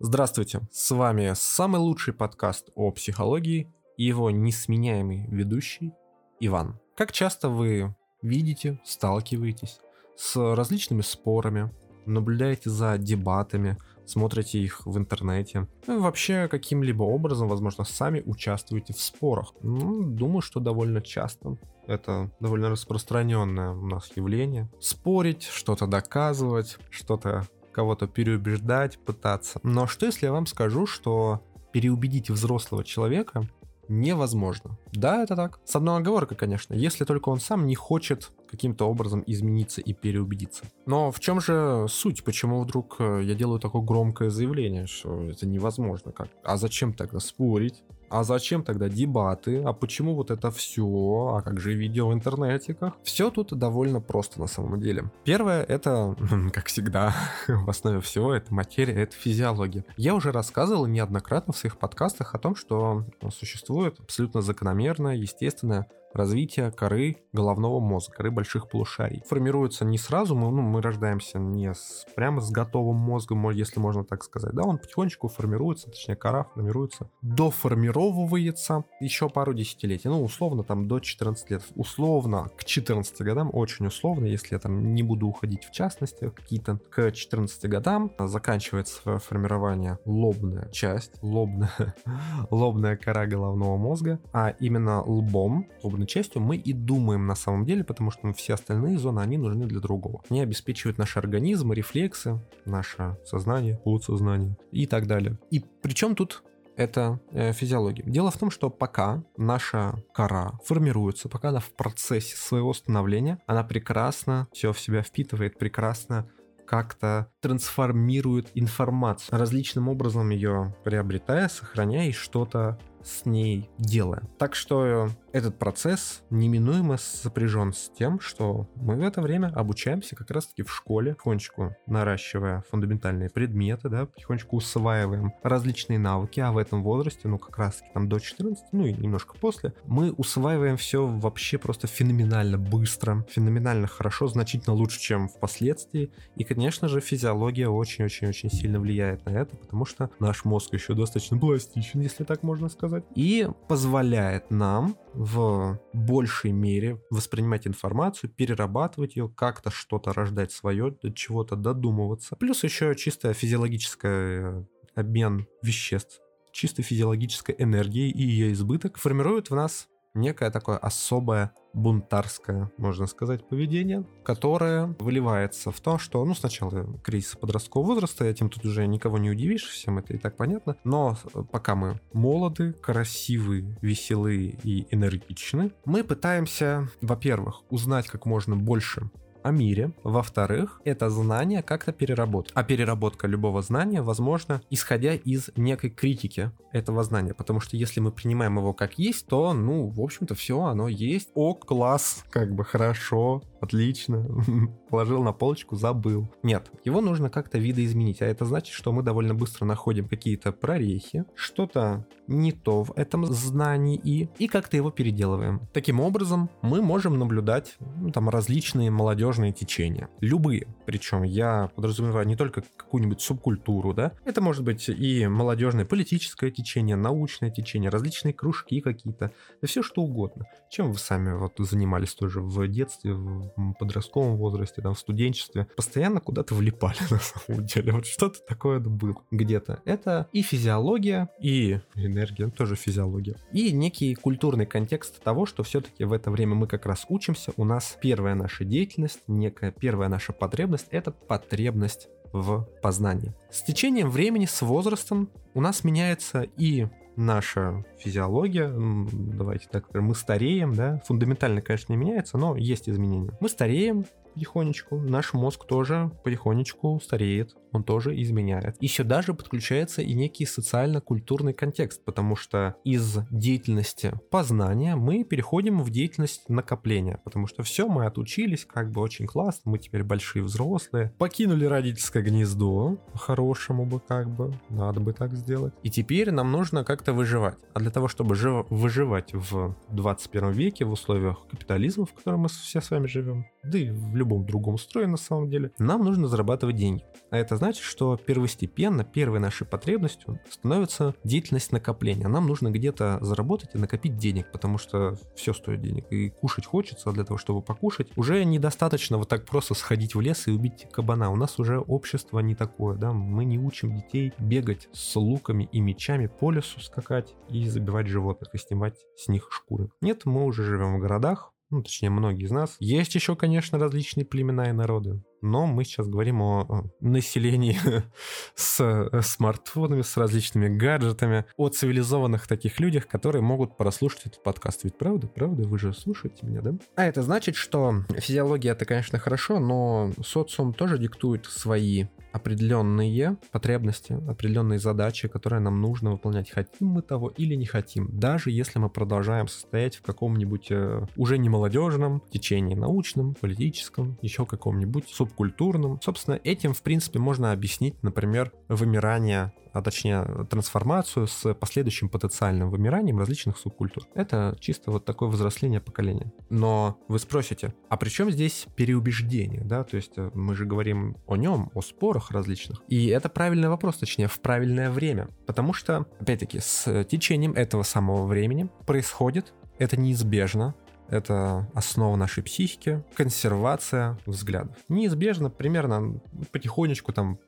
Здравствуйте, с вами самый лучший подкаст о психологии и его несменяемый ведущий Иван. Как часто вы видите, сталкиваетесь с различными спорами, наблюдаете за дебатами, смотрите их в интернете, ну вообще каким-либо образом, возможно, сами участвуете в спорах. Ну, думаю, что довольно часто. Это довольно распространенное у нас явление. Спорить, что-то доказывать, что-то кого-то переубеждать, пытаться. Но что если я вам скажу, что переубедить взрослого человека невозможно. Да, это так. С одной оговоркой, конечно, если только он сам не хочет каким-то образом измениться и переубедиться. Но в чем же суть? Почему вдруг э, я делаю такое громкое заявление, что это невозможно? Как? А зачем тогда спорить? А зачем тогда дебаты? А почему вот это все? А как же видео в интернетиках? Все тут довольно просто на самом деле. Первое это, как всегда, в основе всего это материя, это физиология. Я уже рассказывал неоднократно в своих подкастах о том, что существует абсолютно закономерное, естественное развитие коры головного мозга, коры больших полушарий. Формируется не сразу, мы, ну, мы рождаемся не с, прямо с готовым мозгом, если можно так сказать. Да, он потихонечку формируется, точнее кора формируется, доформировывается еще пару десятилетий. Ну, условно, там до 14 лет. Условно, к 14 годам, очень условно, если я там не буду уходить в частности, какие-то к 14 годам заканчивается формирование лобная часть, лобная, лобная кора головного мозга, а именно лбом, лобная лобной частью мы и думаем на самом деле, потому что все остальные зоны, они нужны для другого. Они обеспечивают наш организм, рефлексы, наше сознание, подсознание и так далее. И причем тут это э, физиология. Дело в том, что пока наша кора формируется, пока она в процессе своего становления, она прекрасно все в себя впитывает, прекрасно как-то трансформирует информацию, различным образом ее приобретая, сохраняя и что-то с ней делая. Так что этот процесс неминуемо сопряжен с тем, что мы в это время обучаемся как раз-таки в школе, потихонечку наращивая фундаментальные предметы, да, потихонечку усваиваем различные навыки, а в этом возрасте, ну как раз-таки там до 14, ну и немножко после, мы усваиваем все вообще просто феноменально быстро, феноменально хорошо, значительно лучше, чем впоследствии. И, конечно же, физиология очень-очень-очень сильно влияет на это, потому что наш мозг еще достаточно пластичен, если так можно сказать, и позволяет нам в большей мере воспринимать информацию, перерабатывать ее, как-то что-то рождать свое, до чего-то додумываться. Плюс еще чисто физиологический э, обмен веществ, чисто физиологической энергии и ее избыток формирует в нас некое такое особое бунтарское, можно сказать, поведение, которое выливается в то, что, ну, сначала кризис подросткового возраста, этим тут уже никого не удивишь, всем это и так понятно, но пока мы молоды, красивы, веселые и энергичны, мы пытаемся, во-первых, узнать как можно больше о мире. Во-вторых, это знание как-то переработать. А переработка любого знания возможна, исходя из некой критики этого знания. Потому что если мы принимаем его как есть, то, ну, в общем-то, все, оно есть. О, класс, как бы хорошо, отлично. Положил на полочку, забыл. Нет, его нужно как-то видоизменить. А это значит, что мы довольно быстро находим какие-то прорехи, что-то не то в этом знании и, и как-то его переделываем. Таким образом, мы можем наблюдать ну, там различные молодежные течения. Любые. Причем я подразумеваю не только какую-нибудь субкультуру, да. Это может быть и молодежное политическое течение, научное течение, различные кружки какие-то, да все что угодно. Чем вы сами вот занимались тоже в детстве, в подростковом возрасте, там, в студенчестве, постоянно куда-то влипали на самом деле. Вот что-то такое было где-то. Это и физиология, и энергия, ну, тоже физиология. И некий культурный контекст того, что все-таки в это время мы как раз учимся. У нас первая наша деятельность, некая первая наша потребность, это потребность в познании. С течением времени, с возрастом у нас меняется и наша физиология, давайте так мы стареем, да, фундаментально, конечно, не меняется, но есть изменения. Мы стареем, потихонечку. Наш мозг тоже потихонечку стареет, он тоже изменяет. И сюда же подключается и некий социально-культурный контекст, потому что из деятельности познания мы переходим в деятельность накопления, потому что все, мы отучились, как бы очень классно, мы теперь большие взрослые, покинули родительское гнездо, по-хорошему бы как бы, надо бы так сделать. И теперь нам нужно как-то выживать. А для того, чтобы жив- выживать в 21 веке в условиях капитализма, в котором мы все с вами живем, да и в любом другом строе на самом деле, нам нужно зарабатывать деньги. А это значит, что первостепенно, первой нашей потребностью становится деятельность накопления. Нам нужно где-то заработать и накопить денег, потому что все стоит денег. И кушать хочется, а для того, чтобы покушать, уже недостаточно вот так просто сходить в лес и убить кабана. У нас уже общество не такое, да, мы не учим детей бегать с луками и мечами по лесу скакать и забивать животных и снимать с них шкуры. Нет, мы уже живем в городах, ну, точнее, многие из нас. Есть еще, конечно, различные племена и народы, но мы сейчас говорим о населении с э, смартфонами, с различными гаджетами, о цивилизованных таких людях, которые могут прослушать этот подкаст. Ведь правда, правда, вы же слушаете меня, да? А это значит, что физиология это, конечно, хорошо, но социум тоже диктует свои определенные потребности, определенные задачи, которые нам нужно выполнять, хотим мы того или не хотим, даже если мы продолжаем состоять в каком-нибудь э, уже не молодежном течении научном, политическом, еще каком-нибудь субкультурном. Собственно, этим, в принципе, можно объяснить, например, вымирание а точнее трансформацию с последующим потенциальным вымиранием различных субкультур. Это чисто вот такое взросление поколения. Но вы спросите, а при чем здесь переубеждение, да, то есть э, мы же говорим о нем, о спорах различных. И это правильный вопрос, точнее, в правильное время. Потому что, опять-таки, с течением этого самого времени происходит это неизбежно это основа нашей психики, консервация взглядов. Неизбежно, примерно потихонечку там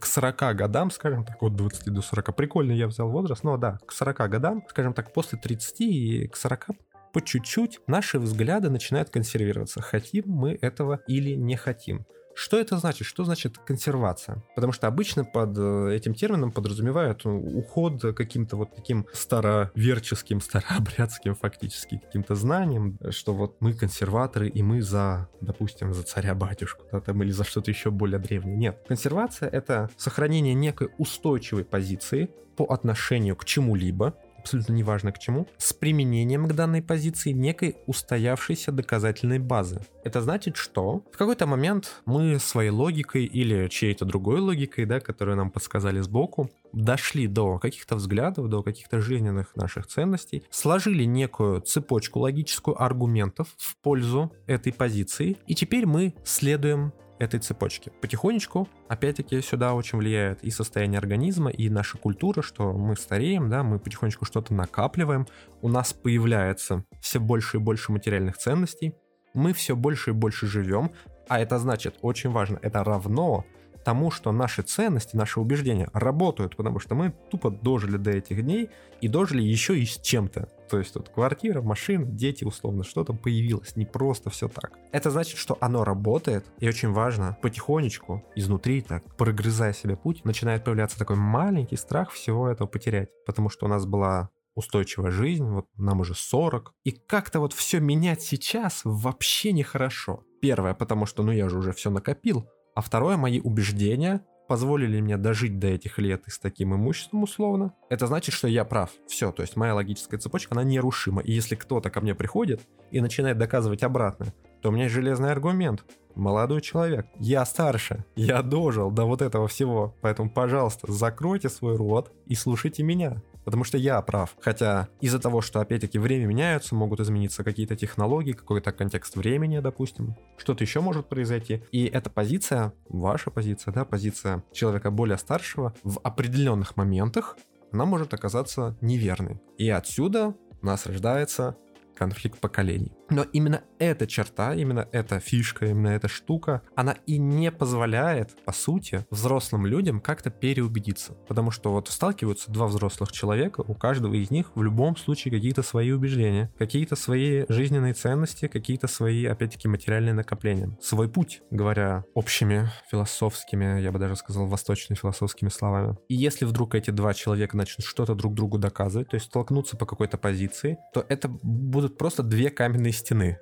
к 40 годам, скажем так, от 20 до 40, прикольно я взял возраст, но да, к 40 годам, скажем так, после 30 и к 40 по чуть-чуть наши взгляды начинают консервироваться, хотим мы этого или не хотим. Что это значит? Что значит консервация? Потому что обычно под э, этим термином подразумевают ну, уход каким-то вот таким староверческим, старообрядским фактически каким-то знанием, что вот мы консерваторы и мы за, допустим, за царя-батюшку, да, там, или за что-то еще более древнее. Нет. Консервация — это сохранение некой устойчивой позиции по отношению к чему-либо, абсолютно неважно к чему, с применением к данной позиции некой устоявшейся доказательной базы. Это значит, что в какой-то момент мы своей логикой или чьей-то другой логикой, да, которую нам подсказали сбоку, дошли до каких-то взглядов, до каких-то жизненных наших ценностей, сложили некую цепочку логическую аргументов в пользу этой позиции, и теперь мы следуем этой цепочки. Потихонечку, опять-таки, сюда очень влияет и состояние организма, и наша культура, что мы стареем, да, мы потихонечку что-то накапливаем, у нас появляется все больше и больше материальных ценностей, мы все больше и больше живем, а это значит, очень важно, это равно тому, что наши ценности, наши убеждения работают, потому что мы тупо дожили до этих дней и дожили еще и с чем-то. То есть тут квартира, машина, дети, условно, что-то появилось, не просто все так. Это значит, что оно работает, и очень важно, потихонечку, изнутри так, прогрызая себе путь, начинает появляться такой маленький страх всего этого потерять. Потому что у нас была устойчивая жизнь, вот нам уже 40. И как-то вот все менять сейчас вообще нехорошо. Первое, потому что, ну я же уже все накопил. А второе, мои убеждения позволили мне дожить до этих лет и с таким имуществом условно. Это значит, что я прав. Все, то есть моя логическая цепочка, она нерушима. И если кто-то ко мне приходит и начинает доказывать обратное, то у меня есть железный аргумент. Молодой человек, я старше, я дожил до вот этого всего. Поэтому, пожалуйста, закройте свой рот и слушайте меня потому что я прав. Хотя из-за того, что опять-таки время меняется, могут измениться какие-то технологии, какой-то контекст времени, допустим, что-то еще может произойти. И эта позиция, ваша позиция, да, позиция человека более старшего в определенных моментах, она может оказаться неверной. И отсюда у нас рождается конфликт поколений. Но именно эта черта, именно эта фишка, именно эта штука, она и не позволяет, по сути, взрослым людям как-то переубедиться. Потому что вот сталкиваются два взрослых человека, у каждого из них в любом случае какие-то свои убеждения, какие-то свои жизненные ценности, какие-то свои, опять-таки, материальные накопления. Свой путь, говоря общими философскими, я бы даже сказал, восточными философскими словами. И если вдруг эти два человека начнут что-то друг другу доказывать, то есть столкнуться по какой-то позиции, то это будут просто две каменные стены.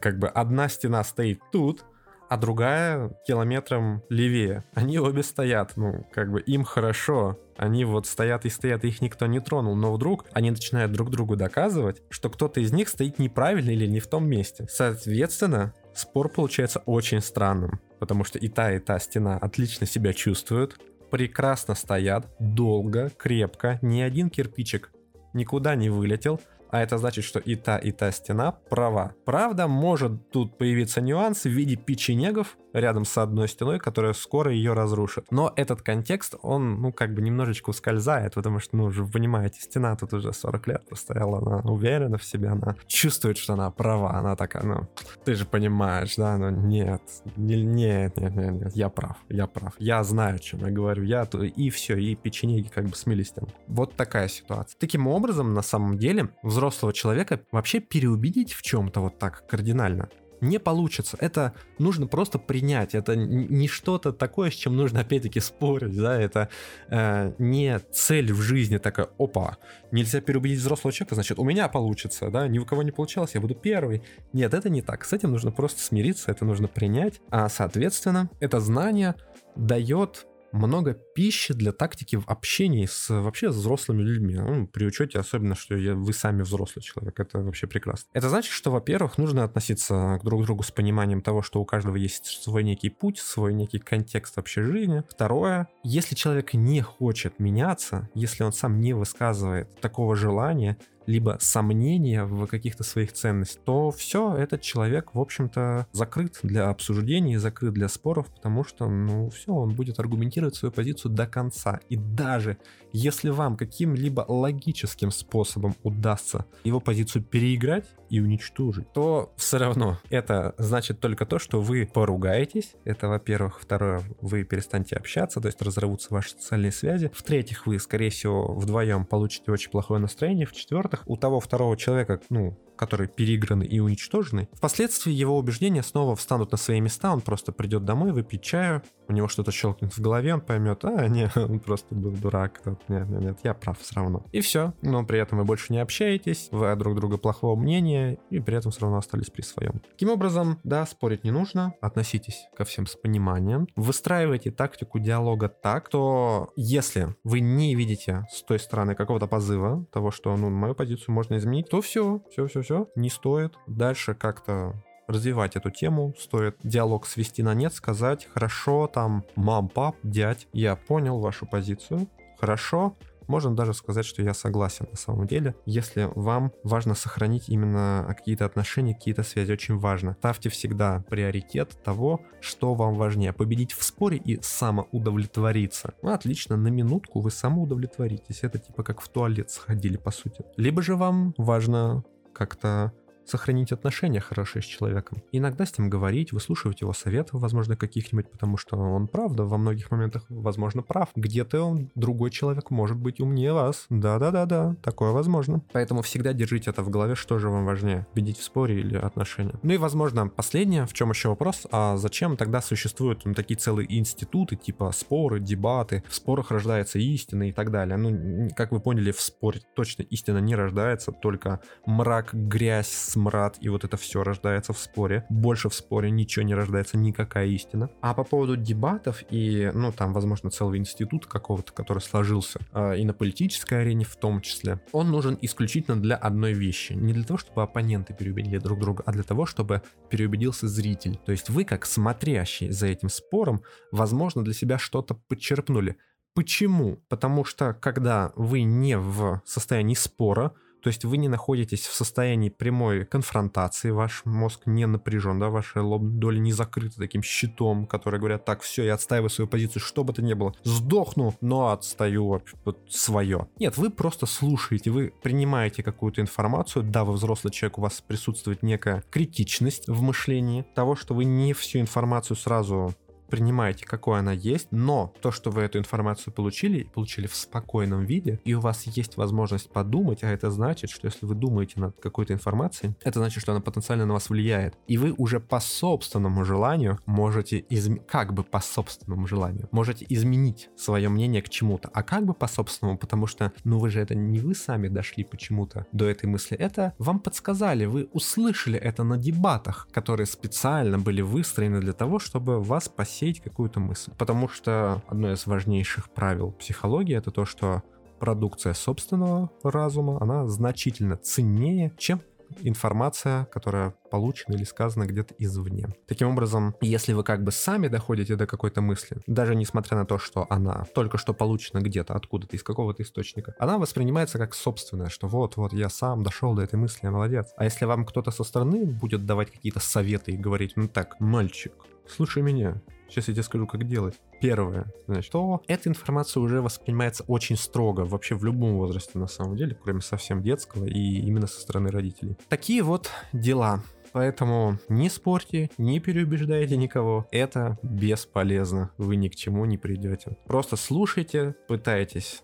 Как бы одна стена стоит тут, а другая километром левее. Они обе стоят, ну, как бы им хорошо. Они вот стоят и стоят, и их никто не тронул, но вдруг они начинают друг другу доказывать, что кто-то из них стоит неправильно или не в том месте. Соответственно, спор получается очень странным, потому что и та, и та стена отлично себя чувствуют, прекрасно стоят, долго, крепко, ни один кирпичик никуда не вылетел, а это значит, что и та, и та стена права. Правда, может тут появиться нюанс в виде печенегов, рядом с одной стеной, которая скоро ее разрушит. Но этот контекст, он, ну, как бы немножечко ускользает, потому что, ну, вы понимаете, стена тут уже 40 лет постояла, она уверена в себе, она чувствует, что она права, она такая, ну, ты же понимаешь, да, ну, нет, нет, нет, нет, нет, я прав, я прав, я знаю, о чем я говорю, я, и все, и печенеги как бы смелись там. Вот такая ситуация. Таким образом, на самом деле, взрослого человека вообще переубедить в чем-то вот так кардинально не получится. Это нужно просто принять. Это не что-то такое, с чем нужно опять-таки спорить. Да? Это э, не цель в жизни такая, опа, нельзя переубедить взрослого человека, значит, у меня получится, да, ни у кого не получалось, я буду первый. Нет, это не так. С этим нужно просто смириться, это нужно принять. А, соответственно, это знание дает много пищи для тактики в общении с вообще взрослыми людьми. Ну, при учете особенно, что я, вы сами взрослый человек. Это вообще прекрасно. Это значит, что, во-первых, нужно относиться к друг другу с пониманием того, что у каждого есть свой некий путь, свой некий контекст вообще жизни. Второе, если человек не хочет меняться, если он сам не высказывает такого желания, либо сомнения в каких-то своих ценностях, то все, этот человек, в общем-то, закрыт для обсуждений, закрыт для споров, потому что, ну, все, он будет аргументировать свою позицию до конца. И даже если вам каким-либо логическим способом удастся его позицию переиграть, и уничтожить, то все равно это значит только то, что вы поругаетесь. Это, во-первых. Второе, вы перестанете общаться, то есть разорвутся ваши социальные связи. В-третьих, вы, скорее всего, вдвоем получите очень плохое настроение. В-четвертых, у того второго человека, ну, которые переиграны и уничтожены, впоследствии его убеждения снова встанут на свои места, он просто придет домой, выпьет чаю, у него что-то щелкнет в голове, он поймет, а, нет, он просто был дурак, нет, нет, нет, я прав все равно. И все, но при этом вы больше не общаетесь, вы друг друга плохого мнения, и при этом все равно остались при своем. Таким образом, да, спорить не нужно, относитесь ко всем с пониманием, выстраивайте тактику диалога так, что если вы не видите с той стороны какого-то позыва, того, что, ну, мою позицию можно изменить, то все, все, все, все, не стоит дальше как-то развивать эту тему, стоит диалог свести на нет, сказать, хорошо, там, мам, пап, дядь, я понял вашу позицию, хорошо, можно даже сказать, что я согласен на самом деле. Если вам важно сохранить именно какие-то отношения, какие-то связи, очень важно. Ставьте всегда приоритет того, что вам важнее. Победить в споре и самоудовлетвориться. Ну, отлично, на минутку вы самоудовлетворитесь. Это типа как в туалет сходили, по сути. Либо же вам важно как-то сохранить отношения хорошие с человеком. Иногда с ним говорить, выслушивать его советов, возможно, каких-нибудь, потому что он, правда, во многих моментах, возможно, прав. Где-то он, другой человек, может быть умнее вас. Да-да-да-да, такое возможно. Поэтому всегда держите это в голове, что же вам важнее, победить в споре или отношения. Ну и, возможно, последнее, в чем еще вопрос, а зачем тогда существуют ну, такие целые институты, типа споры, дебаты, в спорах рождается истина и так далее. Ну, как вы поняли, в споре точно истина не рождается, только мрак, грязь, смрад, и вот это все рождается в споре. Больше в споре ничего не рождается, никакая истина. А по поводу дебатов и, ну, там, возможно, целый институт какого-то, который сложился, э, и на политической арене в том числе, он нужен исключительно для одной вещи. Не для того, чтобы оппоненты переубедили друг друга, а для того, чтобы переубедился зритель. То есть вы, как смотрящий за этим спором, возможно, для себя что-то подчерпнули. Почему? Потому что когда вы не в состоянии спора, то есть вы не находитесь в состоянии прямой конфронтации, ваш мозг не напряжен, да, ваша лобная доля не закрыта таким щитом, который говорят, так, все, я отстаиваю свою позицию, что бы то ни было, сдохну, но отстаю вот, свое. Нет, вы просто слушаете, вы принимаете какую-то информацию, да, вы взрослый человек, у вас присутствует некая критичность в мышлении того, что вы не всю информацию сразу принимаете, какой она есть, но то, что вы эту информацию получили, получили в спокойном виде, и у вас есть возможность подумать, а это значит, что если вы думаете над какой-то информацией, это значит, что она потенциально на вас влияет. И вы уже по собственному желанию можете, изм... как бы по собственному желанию, можете изменить свое мнение к чему-то. А как бы по собственному, потому что, ну вы же это не вы сами дошли почему-то до этой мысли, это вам подсказали, вы услышали это на дебатах, которые специально были выстроены для того, чтобы вас посеять сеять какую-то мысль. Потому что одно из важнейших правил психологии это то, что продукция собственного разума, она значительно ценнее, чем информация, которая получена или сказана где-то извне. Таким образом, если вы как бы сами доходите до какой-то мысли, даже несмотря на то, что она только что получена где-то, откуда-то, из какого-то источника, она воспринимается как собственная, что вот-вот я сам дошел до этой мысли, я молодец. А если вам кто-то со стороны будет давать какие-то советы и говорить, ну так, мальчик, слушай меня. Сейчас я тебе скажу, как делать. Первое, значит, то эта информация уже воспринимается очень строго, вообще в любом возрасте на самом деле, кроме совсем детского и именно со стороны родителей. Такие вот дела. Поэтому не спорьте, не переубеждайте никого. Это бесполезно. Вы ни к чему не придете. Просто слушайте, пытайтесь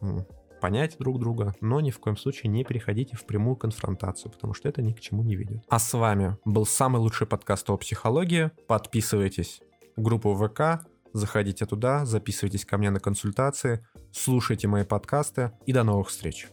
понять друг друга, но ни в коем случае не переходите в прямую конфронтацию, потому что это ни к чему не ведет. А с вами был самый лучший подкаст о психологии. Подписывайтесь группу ВК, заходите туда, записывайтесь ко мне на консультации, слушайте мои подкасты и до новых встреч.